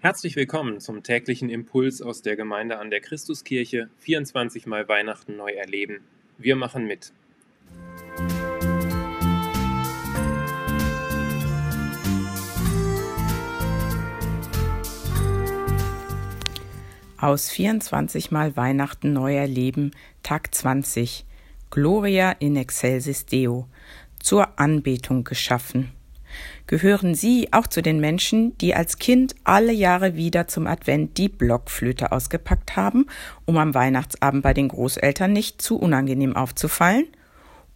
Herzlich willkommen zum täglichen Impuls aus der Gemeinde an der Christuskirche. 24 Mal Weihnachten neu erleben. Wir machen mit. Aus 24 Mal Weihnachten neu erleben, Tag 20. Gloria in excelsis Deo. Zur Anbetung geschaffen gehören Sie auch zu den Menschen, die als Kind alle Jahre wieder zum Advent die Blockflöte ausgepackt haben, um am Weihnachtsabend bei den Großeltern nicht zu unangenehm aufzufallen?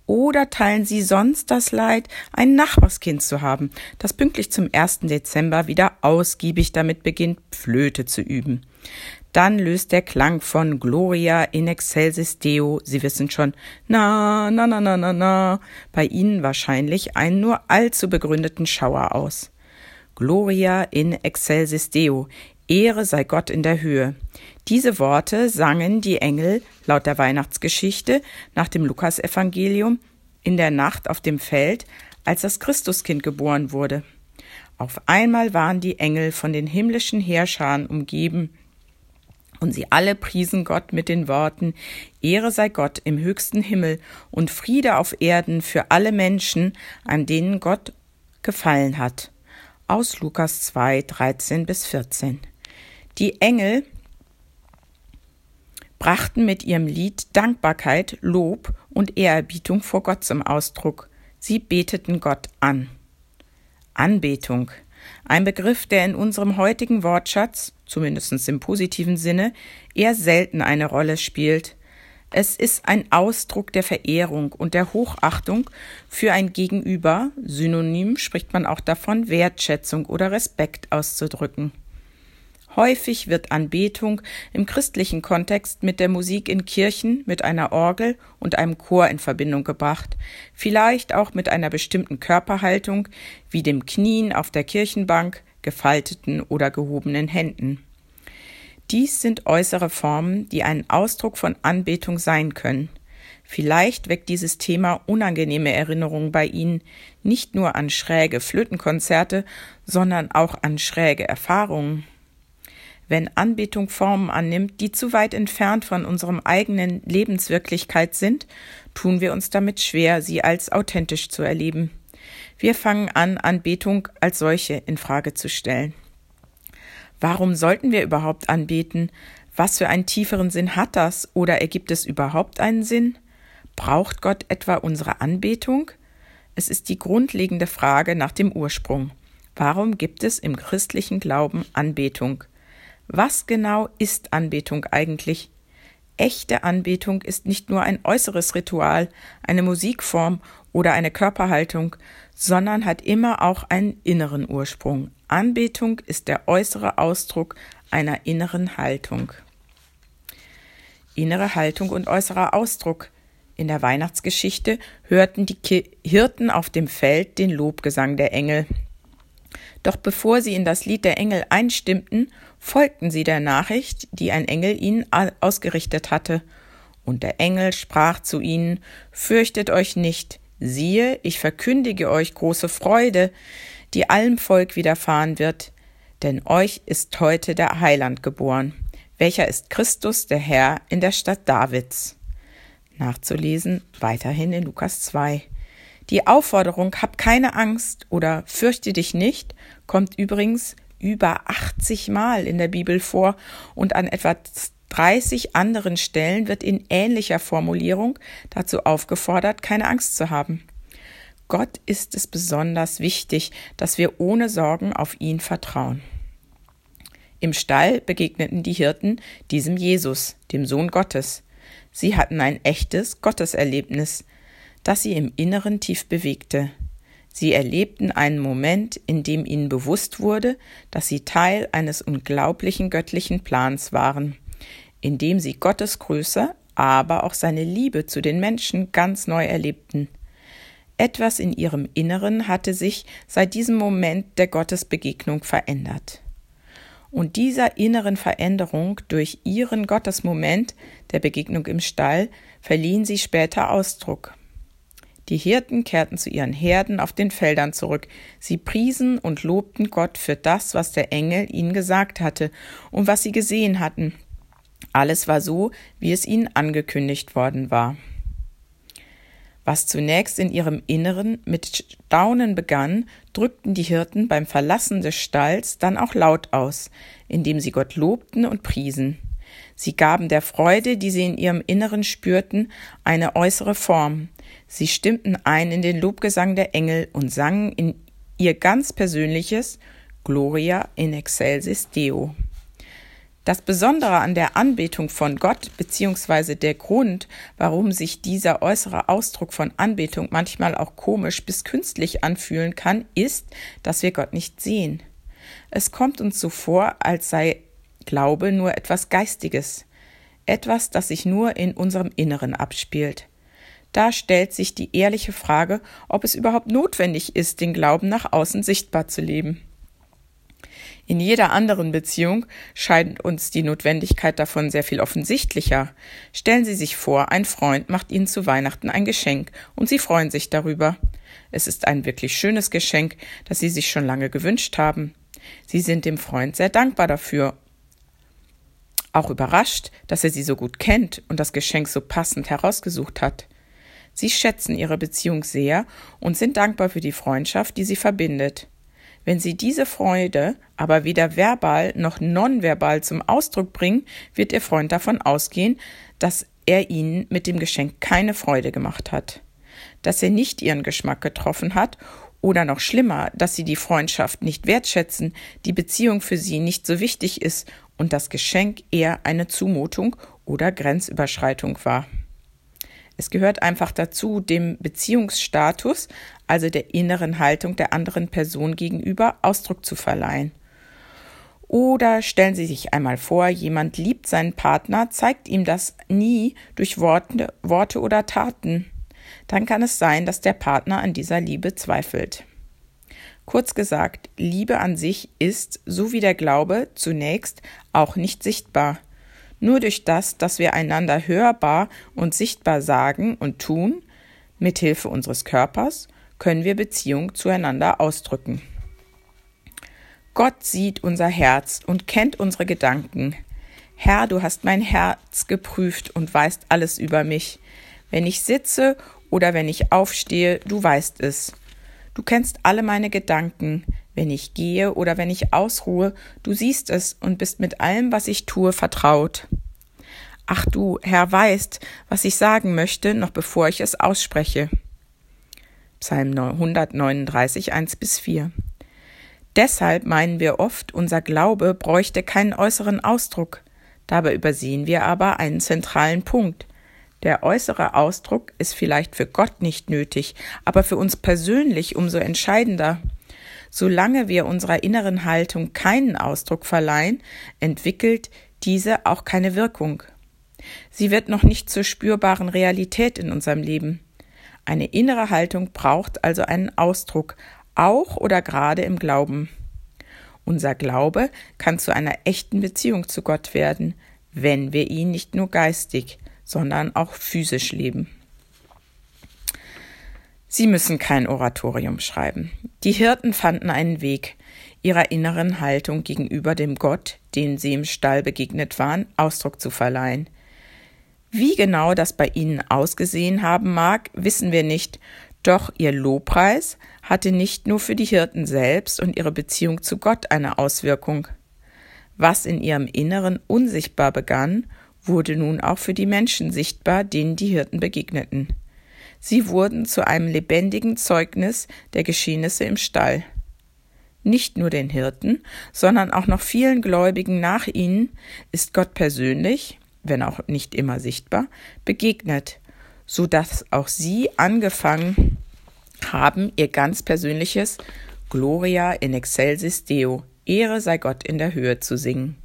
Oder teilen Sie sonst das Leid, ein Nachbarskind zu haben, das pünktlich zum 1. Dezember wieder ausgiebig damit beginnt, Flöte zu üben? Dann löst der Klang von Gloria in excelsis Deo, Sie wissen schon, na, na, na, na, na, na, bei Ihnen wahrscheinlich einen nur allzu begründeten Schauer aus. Gloria in excelsis Deo, Ehre sei Gott in der Höhe. Diese Worte sangen die Engel laut der Weihnachtsgeschichte nach dem Lukasevangelium in der Nacht auf dem Feld, als das Christuskind geboren wurde. Auf einmal waren die Engel von den himmlischen Heerscharen umgeben, und sie alle priesen Gott mit den Worten Ehre sei Gott im höchsten Himmel und Friede auf Erden für alle Menschen, an denen Gott gefallen hat. Aus Lukas 2, 13 bis 14. Die Engel brachten mit ihrem Lied Dankbarkeit, Lob und Ehrerbietung vor Gott zum Ausdruck. Sie beteten Gott an. Anbetung. Ein Begriff, der in unserem heutigen Wortschatz zumindest im positiven Sinne, eher selten eine Rolle spielt. Es ist ein Ausdruck der Verehrung und der Hochachtung für ein Gegenüber, synonym spricht man auch davon, Wertschätzung oder Respekt auszudrücken. Häufig wird Anbetung im christlichen Kontext mit der Musik in Kirchen, mit einer Orgel und einem Chor in Verbindung gebracht, vielleicht auch mit einer bestimmten Körperhaltung wie dem Knien auf der Kirchenbank, gefalteten oder gehobenen Händen. Dies sind äußere Formen, die ein Ausdruck von Anbetung sein können. Vielleicht weckt dieses Thema unangenehme Erinnerungen bei Ihnen, nicht nur an schräge Flötenkonzerte, sondern auch an schräge Erfahrungen. Wenn Anbetung Formen annimmt, die zu weit entfernt von unserem eigenen Lebenswirklichkeit sind, tun wir uns damit schwer, sie als authentisch zu erleben. Wir fangen an, Anbetung als solche in Frage zu stellen. Warum sollten wir überhaupt anbeten? Was für einen tieferen Sinn hat das? Oder ergibt es überhaupt einen Sinn? Braucht Gott etwa unsere Anbetung? Es ist die grundlegende Frage nach dem Ursprung. Warum gibt es im christlichen Glauben Anbetung? Was genau ist Anbetung eigentlich? Echte Anbetung ist nicht nur ein äußeres Ritual, eine Musikform oder eine Körperhaltung, sondern hat immer auch einen inneren Ursprung. Anbetung ist der äußere Ausdruck einer inneren Haltung. Innere Haltung und äußerer Ausdruck. In der Weihnachtsgeschichte hörten die Hirten auf dem Feld den Lobgesang der Engel. Doch bevor sie in das Lied der Engel einstimmten, folgten sie der Nachricht, die ein Engel ihnen ausgerichtet hatte. Und der Engel sprach zu ihnen, Fürchtet euch nicht, Siehe, ich verkündige euch große Freude, die allem Volk widerfahren wird, denn euch ist heute der Heiland geboren, welcher ist Christus, der Herr, in der Stadt Davids. Nachzulesen weiterhin in Lukas 2. Die Aufforderung, hab keine Angst oder fürchte dich nicht, kommt übrigens über 80 Mal in der Bibel vor und an etwa 30 anderen Stellen wird in ähnlicher Formulierung dazu aufgefordert, keine Angst zu haben. Gott ist es besonders wichtig, dass wir ohne Sorgen auf ihn vertrauen. Im Stall begegneten die Hirten diesem Jesus, dem Sohn Gottes. Sie hatten ein echtes Gotteserlebnis, das sie im Inneren tief bewegte. Sie erlebten einen Moment, in dem ihnen bewusst wurde, dass sie Teil eines unglaublichen göttlichen Plans waren indem sie Gottes Größe, aber auch seine Liebe zu den Menschen ganz neu erlebten. Etwas in ihrem Inneren hatte sich seit diesem Moment der Gottesbegegnung verändert. Und dieser inneren Veränderung durch ihren Gottesmoment der Begegnung im Stall verliehen sie später Ausdruck. Die Hirten kehrten zu ihren Herden auf den Feldern zurück. Sie priesen und lobten Gott für das, was der Engel ihnen gesagt hatte und was sie gesehen hatten. Alles war so, wie es ihnen angekündigt worden war. Was zunächst in ihrem Inneren mit Staunen begann, drückten die Hirten beim Verlassen des Stalls dann auch laut aus, indem sie Gott lobten und priesen. Sie gaben der Freude, die sie in ihrem Inneren spürten, eine äußere Form. Sie stimmten ein in den Lobgesang der Engel und sangen in ihr ganz persönliches Gloria in excelsis Deo. Das Besondere an der Anbetung von Gott, beziehungsweise der Grund, warum sich dieser äußere Ausdruck von Anbetung manchmal auch komisch bis künstlich anfühlen kann, ist, dass wir Gott nicht sehen. Es kommt uns so vor, als sei Glaube nur etwas Geistiges, etwas, das sich nur in unserem Inneren abspielt. Da stellt sich die ehrliche Frage, ob es überhaupt notwendig ist, den Glauben nach außen sichtbar zu leben. In jeder anderen Beziehung scheint uns die Notwendigkeit davon sehr viel offensichtlicher. Stellen Sie sich vor, ein Freund macht Ihnen zu Weihnachten ein Geschenk und Sie freuen sich darüber. Es ist ein wirklich schönes Geschenk, das Sie sich schon lange gewünscht haben. Sie sind dem Freund sehr dankbar dafür. Auch überrascht, dass er Sie so gut kennt und das Geschenk so passend herausgesucht hat. Sie schätzen Ihre Beziehung sehr und sind dankbar für die Freundschaft, die sie verbindet. Wenn sie diese Freude aber weder verbal noch nonverbal zum Ausdruck bringen, wird ihr Freund davon ausgehen, dass er ihnen mit dem Geschenk keine Freude gemacht hat, dass er nicht ihren Geschmack getroffen hat oder noch schlimmer, dass sie die Freundschaft nicht wertschätzen, die Beziehung für sie nicht so wichtig ist und das Geschenk eher eine Zumutung oder Grenzüberschreitung war. Es gehört einfach dazu, dem Beziehungsstatus, also der inneren Haltung der anderen Person gegenüber, Ausdruck zu verleihen. Oder stellen Sie sich einmal vor, jemand liebt seinen Partner, zeigt ihm das nie durch Worte, Worte oder Taten. Dann kann es sein, dass der Partner an dieser Liebe zweifelt. Kurz gesagt, Liebe an sich ist, so wie der Glaube, zunächst auch nicht sichtbar. Nur durch das, dass wir einander hörbar und sichtbar sagen und tun, mithilfe unseres Körpers, können wir Beziehung zueinander ausdrücken. Gott sieht unser Herz und kennt unsere Gedanken. Herr, du hast mein Herz geprüft und weißt alles über mich. Wenn ich sitze oder wenn ich aufstehe, du weißt es. Du kennst alle meine Gedanken. Wenn ich gehe oder wenn ich ausruhe, du siehst es und bist mit allem, was ich tue, vertraut. Ach du, Herr, weißt, was ich sagen möchte, noch bevor ich es ausspreche. Psalm 139, 1 bis 4. Deshalb meinen wir oft, unser Glaube bräuchte keinen äußeren Ausdruck. Dabei übersehen wir aber einen zentralen Punkt. Der äußere Ausdruck ist vielleicht für Gott nicht nötig, aber für uns persönlich umso entscheidender. Solange wir unserer inneren Haltung keinen Ausdruck verleihen, entwickelt diese auch keine Wirkung. Sie wird noch nicht zur spürbaren Realität in unserem Leben. Eine innere Haltung braucht also einen Ausdruck, auch oder gerade im Glauben. Unser Glaube kann zu einer echten Beziehung zu Gott werden, wenn wir ihn nicht nur geistig, sondern auch physisch leben. Sie müssen kein Oratorium schreiben. Die Hirten fanden einen Weg, ihrer inneren Haltung gegenüber dem Gott, den sie im Stall begegnet waren, Ausdruck zu verleihen. Wie genau das bei ihnen ausgesehen haben mag, wissen wir nicht, doch ihr Lobpreis hatte nicht nur für die Hirten selbst und ihre Beziehung zu Gott eine Auswirkung. Was in ihrem Inneren unsichtbar begann, wurde nun auch für die Menschen sichtbar, denen die Hirten begegneten. Sie wurden zu einem lebendigen Zeugnis der Geschehnisse im Stall. Nicht nur den Hirten, sondern auch noch vielen Gläubigen nach ihnen ist Gott persönlich, wenn auch nicht immer sichtbar, begegnet, so dass auch sie angefangen haben, ihr ganz persönliches Gloria in excelsis Deo, Ehre sei Gott in der Höhe zu singen.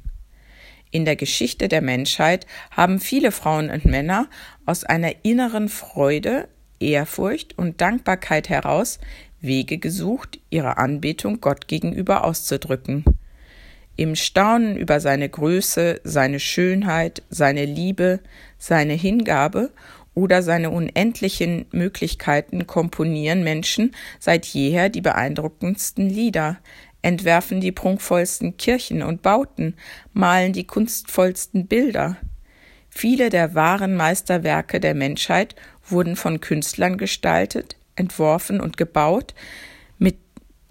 In der Geschichte der Menschheit haben viele Frauen und Männer aus einer inneren Freude Ehrfurcht und Dankbarkeit heraus Wege gesucht, ihre Anbetung Gott gegenüber auszudrücken. Im Staunen über seine Größe, seine Schönheit, seine Liebe, seine Hingabe oder seine unendlichen Möglichkeiten komponieren Menschen seit jeher die beeindruckendsten Lieder, entwerfen die prunkvollsten Kirchen und Bauten, malen die kunstvollsten Bilder. Viele der wahren Meisterwerke der Menschheit wurden von Künstlern gestaltet, entworfen und gebaut, mit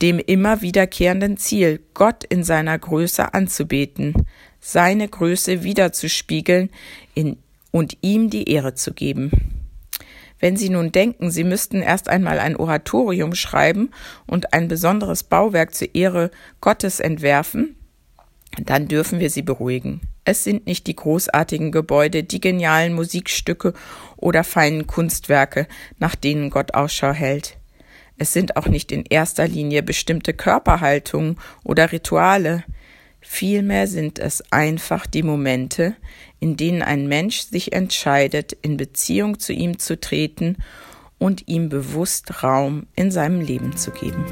dem immer wiederkehrenden Ziel, Gott in seiner Größe anzubeten, seine Größe wiederzuspiegeln in, und ihm die Ehre zu geben. Wenn Sie nun denken, Sie müssten erst einmal ein Oratorium schreiben und ein besonderes Bauwerk zur Ehre Gottes entwerfen, dann dürfen wir Sie beruhigen. Es sind nicht die großartigen Gebäude, die genialen Musikstücke oder feinen Kunstwerke, nach denen Gott Ausschau hält. Es sind auch nicht in erster Linie bestimmte Körperhaltungen oder Rituale. Vielmehr sind es einfach die Momente, in denen ein Mensch sich entscheidet, in Beziehung zu ihm zu treten und ihm bewusst Raum in seinem Leben zu geben.